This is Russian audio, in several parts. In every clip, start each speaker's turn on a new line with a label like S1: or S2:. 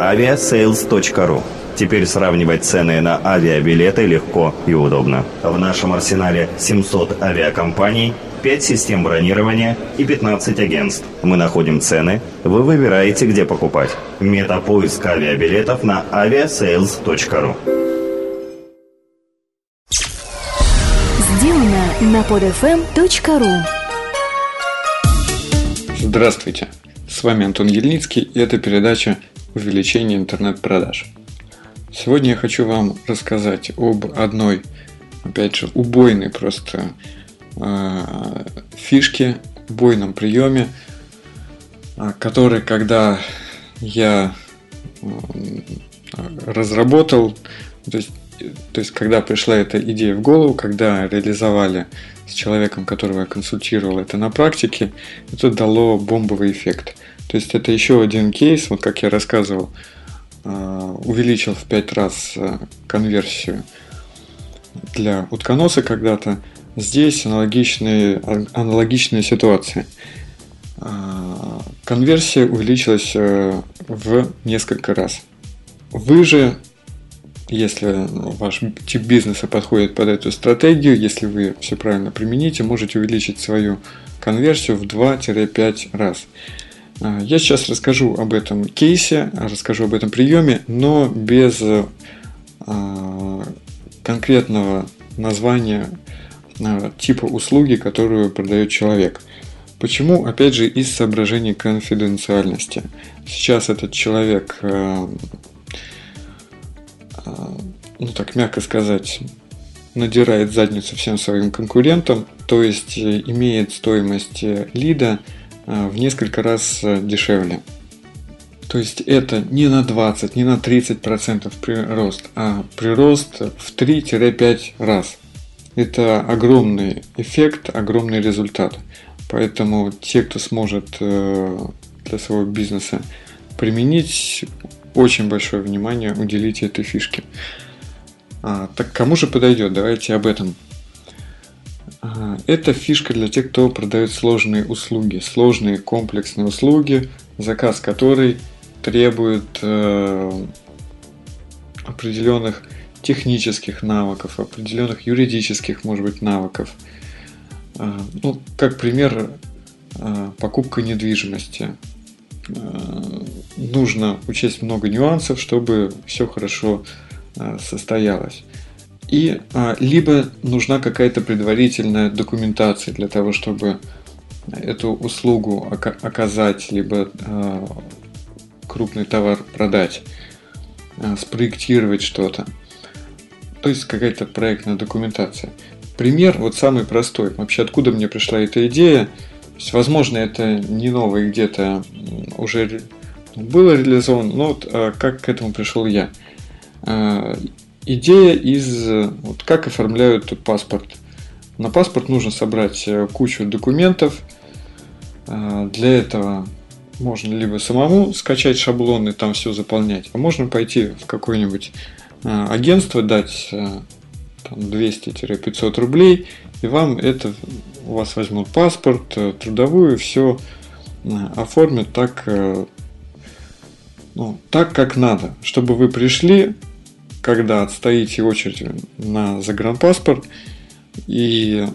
S1: aviasales.ru Теперь сравнивать цены на авиабилеты легко и удобно. В нашем арсенале 700 авиакомпаний, 5 систем бронирования и 15 агентств. Мы находим цены, вы выбираете, где покупать. Метапоиск авиабилетов на aviasales.ru
S2: Сделано на podfm.ru
S3: Здравствуйте, с вами Антон Ельницкий и это передача «Увеличение интернет-продаж». Сегодня я хочу вам рассказать об одной, опять же, убойной просто э, фишке, убойном приеме, э, который, когда я э, разработал, то есть, то есть, когда пришла эта идея в голову, когда реализовали с человеком, которого я консультировал это на практике, это дало бомбовый эффект. То есть это еще один кейс, вот как я рассказывал, Э, увеличил в 5 раз э, конверсию для утконоса когда-то. Здесь аналогичные, аналогичная ситуация. Конверсия увеличилась в несколько раз. Вы же, если ваш тип бизнеса подходит под эту стратегию, если вы все правильно примените, можете увеличить свою конверсию в 2-5 раз. А, я сейчас расскажу об этом кейсе, расскажу об этом приеме, но без а, конкретного названия а, типа услуги, которую продает человек. Почему? Опять же, из соображений конфиденциальности. Сейчас этот человек, ну так мягко сказать, надирает задницу всем своим конкурентам, то есть э, имеет стоимость э, лида – Э, в несколько раз э, дешевле. То есть это не на 20, не на 30% прирост, а прирост в 3-5 раз. Это огромный эффект, огромный результат. Поэтому те, кто сможет э, для своего бизнеса применить, очень большое внимание уделите этой фишке. А, так кому же подойдет? Давайте об этом это фишка для тех, кто продает сложные услуги, сложные комплексные услуги, заказ которой требует э, определенных технических навыков, определенных юридических, может быть, навыков. Э, ну, как пример, э, покупка недвижимости. Э, нужно учесть много нюансов, чтобы все хорошо э, состоялось. И а, либо нужна какая-то предварительная документация для того, чтобы эту услугу оказать, либо а, крупный товар продать, а, спроектировать что-то. То есть какая-то проектная документация. Пример вот самый простой. Вообще откуда мне пришла эта идея? То есть, возможно, это не новое где-то уже было реализовано, но вот а, как к этому пришел я. Идея из вот как оформляют паспорт. На паспорт нужно собрать э, кучу документов. А, для этого можно либо самому скачать шаблоны, там все заполнять, а можно пойти в какое-нибудь а, агентство, дать 200-500 э, рублей, и вам это, у вас возьмут паспорт, э, трудовую, все оформят так, ну, так, как надо, чтобы вы пришли, когда отстоите очередь на загранпаспорт и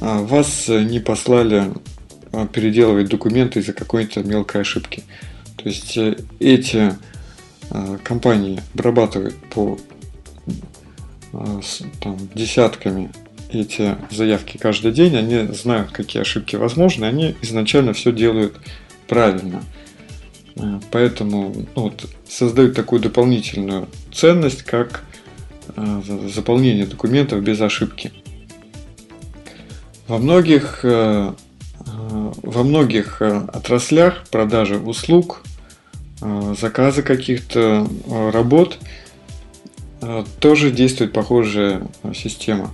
S3: а, вас не послали а, переделывать документы из-за какой-то мелкой ошибки. То есть э, эти а, компании обрабатывают по там, десятками эти заявки каждый день, они знают, какие ошибки возможны, они изначально все делают правильно. Э, поэтому ну, вот, создают такую дополнительную ценность, как э, заполнение документов без ошибки. Во многих, э, во многих отраслях продажи услуг, заказы каких-то работ тоже действует похожая система.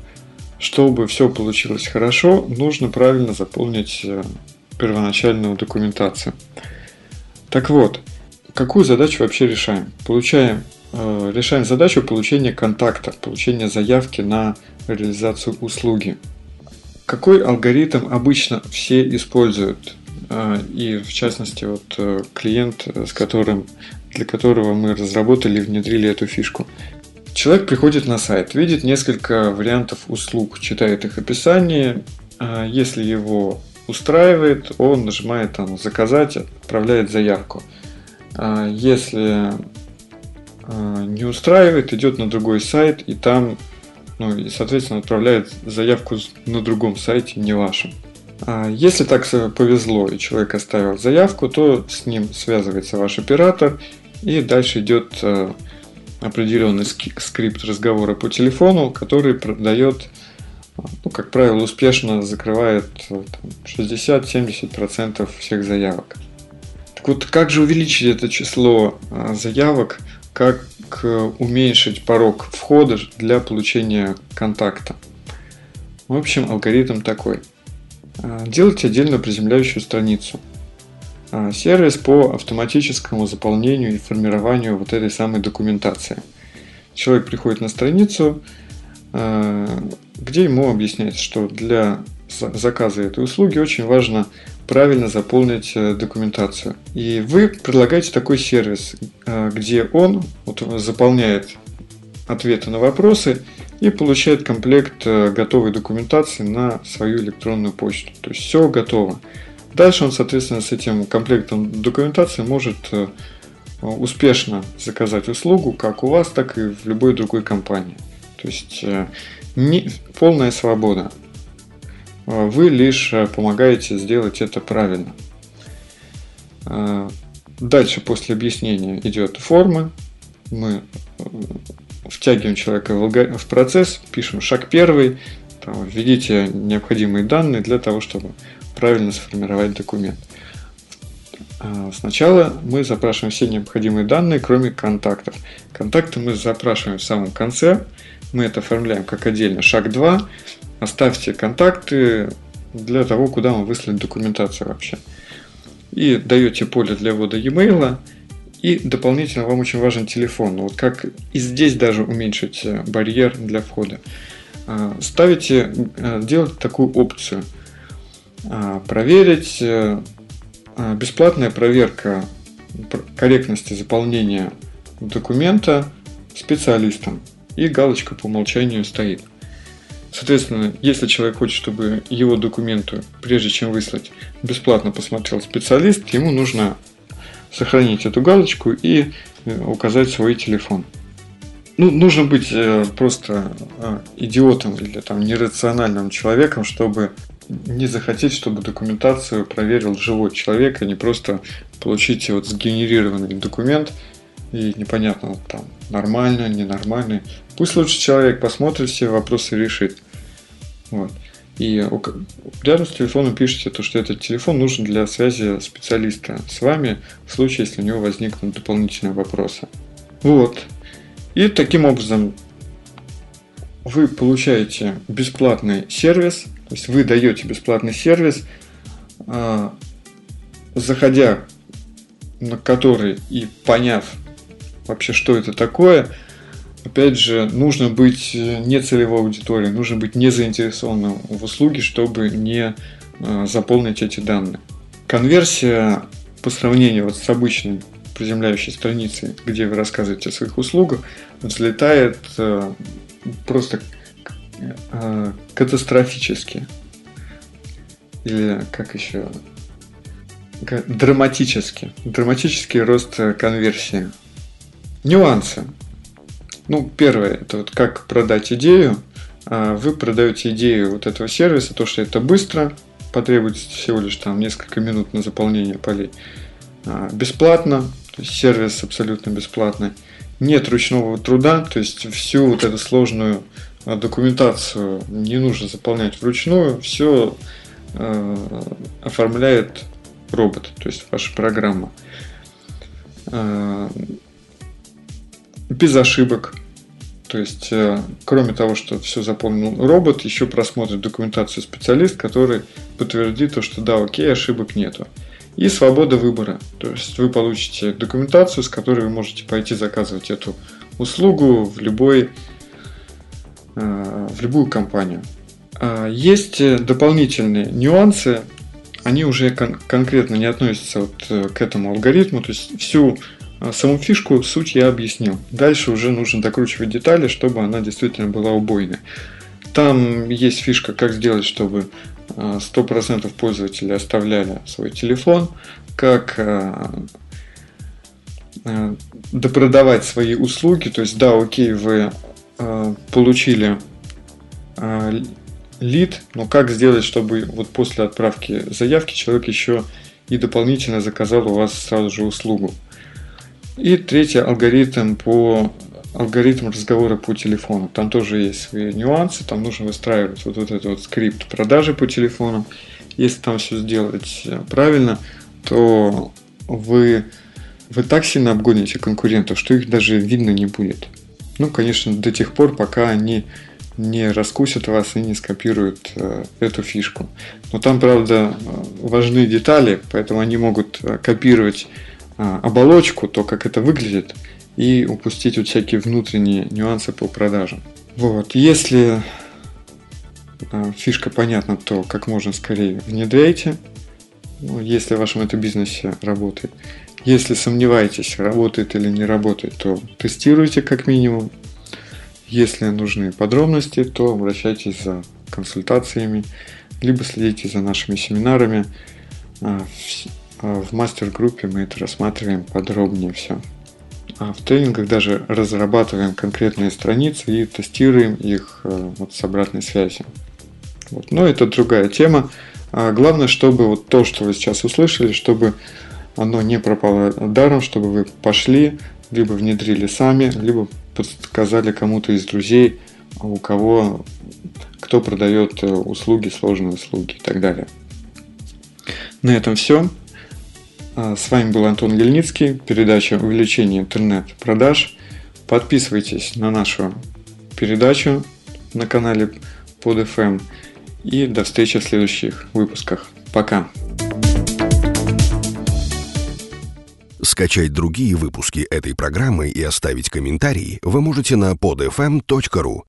S3: Чтобы все получилось хорошо, нужно правильно заполнить первоначальную документацию. Так вот, какую задачу вообще решаем? Получаем, э, решаем задачу получения контакта, получения заявки на реализацию услуги. Какой алгоритм обычно все используют? Э, и в частности, вот э, клиент, с которым для которого мы разработали и внедрили эту фишку. Человек приходит на сайт, видит несколько вариантов услуг, читает их описание. А если его устраивает, он нажимает там «Заказать», отправляет заявку. А если а, не устраивает, идет на другой сайт и там, ну и, соответственно, отправляет заявку на другом сайте, не вашем. А если так повезло и человек оставил заявку, то с ним связывается ваш оператор и дальше идет определенный скрипт разговора по телефону, который продает, ну, как правило, успешно закрывает 60-70% всех заявок. Так вот, как же увеличить это число заявок как э, уменьшить порог входа для получения контакта. В общем, алгоритм такой. Делайте отдельно приземляющую страницу. Сервис по автоматическому заполнению и формированию вот этой самой документации. Человек приходит на страницу, где ему объясняется, что для заказа этой услуги очень важно правильно заполнить э, документацию. И вы предлагаете такой сервис, э, где он вот, заполняет ответы на вопросы и получает комплект э, готовой документации на свою электронную почту. То есть все готово. Дальше он, соответственно, с этим комплектом документации может успешно заказать услугу как у вас, так и в любой другой компании. То есть не, полная свобода. А, вы лишь э, помогаете сделать это правильно. Дальше после объяснения идет форма. Мы э, втягиваем человека в процесс, пишем шаг первый, введите необходимые данные для того, чтобы правильно сформировать документ. Сначала мы запрашиваем все необходимые данные, кроме контактов. Контакты мы запрашиваем в самом конце. Мы это оформляем как отдельно. Шаг 2 оставьте контакты для того, куда вам выслать документацию вообще. И даете поле для ввода e-mail, и дополнительно вам очень важен телефон. Вот как и здесь даже уменьшить э, барьер для входа. А, ставите, э, делайте такую опцию. А, проверить э, а, бесплатная проверка корректности заполнения документа специалистом. И галочка по умолчанию стоит. Соответственно, если человек хочет, чтобы его документы, прежде чем выслать, бесплатно посмотрел специалист, ему нужно сохранить эту галочку и э, указать свой телефон. Ну, нужно быть э, просто э, идиотом или там нерациональным человеком, чтобы не захотеть, чтобы документацию проверил живой человек, а не просто получить вот сгенерированный документ и непонятно там нормально, ненормальный. Пусть лучше человек посмотрит все вопросы и решит. Вот. И рядом с телефоном пишите то, что этот телефон нужен для связи специалиста с вами в случае, если у него возникнут дополнительные вопросы. Вот. И таким образом вы получаете бесплатный сервис, то есть вы даете бесплатный сервис, а, заходя на который и поняв вообще, что это такое, опять же, нужно быть э, не целевой аудиторией, нужно быть не заинтересованным в услуге, чтобы не э, заполнить эти данные. Конверсия по сравнению вот с обычной приземляющей страницей, где вы рассказываете о своих услугах, взлетает э, просто катастрофически. Или как еще? Драматически. Драматический рост конверсии. Нюансы. Ну, первое, это вот как продать идею. А, вы продаете идею вот этого сервиса, то, что это быстро, потребуется всего лишь там несколько минут на заполнение полей. А, бесплатно, то есть сервис абсолютно бесплатный. Нет ручного труда, то есть всю вот эту сложную а, документацию не нужно заполнять вручную, все оформляет робот, то есть ваша программа без ошибок. То есть, э, кроме того, что все заполнил робот, еще просмотрит документацию специалист, который подтвердит то, что да, окей, ошибок нету. И свобода выбора. То есть вы получите документацию, с которой вы можете пойти заказывать эту услугу в любой э, в любую компанию. А есть дополнительные нюансы, они уже кон- конкретно не относятся вот э, к этому алгоритму, то есть всю саму фишку, суть я объяснил. Дальше уже нужно докручивать детали, чтобы она действительно была убойной. Там есть фишка, как сделать, чтобы 100% а, пользователей оставляли свой телефон, как а, допродавать свои услуги. То есть, да, окей, вы получили лид, но как сделать, чтобы вот после отправки заявки человек еще и дополнительно заказал у вас сразу же услугу. И третий алгоритм по алгоритм разговора по телефону. Там тоже есть свои нюансы, там нужно выстраивать вот, вот этот вот скрипт продажи по телефону. Если там все сделать э, правильно, то вы, вы так сильно обгоните конкурентов, что их даже видно не будет. Ну, конечно, до тех пор, пока они не раскусят вас и не скопируют э, эту фишку. Но там, правда, э, важны детали, поэтому они могут э, копировать оболочку, то, как это выглядит, и упустить вот всякие внутренние нюансы по продажам. Вот. Если э, фишка понятна, то как можно скорее внедряйте, ну, если в вашем это бизнесе работает. Если сомневаетесь, работает или не работает, то тестируйте как минимум. Если нужны подробности, то обращайтесь за консультациями, либо следите за нашими семинарами. А, в мастер-группе мы это рассматриваем подробнее все. А в тренингах даже разрабатываем конкретные страницы и тестируем их э, вот с обратной связью. Вот. Но это другая тема. А главное, чтобы вот то, что вы сейчас услышали, чтобы оно не пропало даром, чтобы вы пошли, либо внедрили сами, либо подсказали кому-то из друзей, у кого кто продает э, услуги, сложные услуги и так далее. На этом все. А, с вами был Антон Ельницкий, передача «Увеличение интернет-продаж». Подписывайтесь на нашу передачу на канале под FM. И до встречи в следующих выпусках. Пока!
S4: Скачать другие выпуски этой программы и оставить комментарии вы можете на podfm.ru.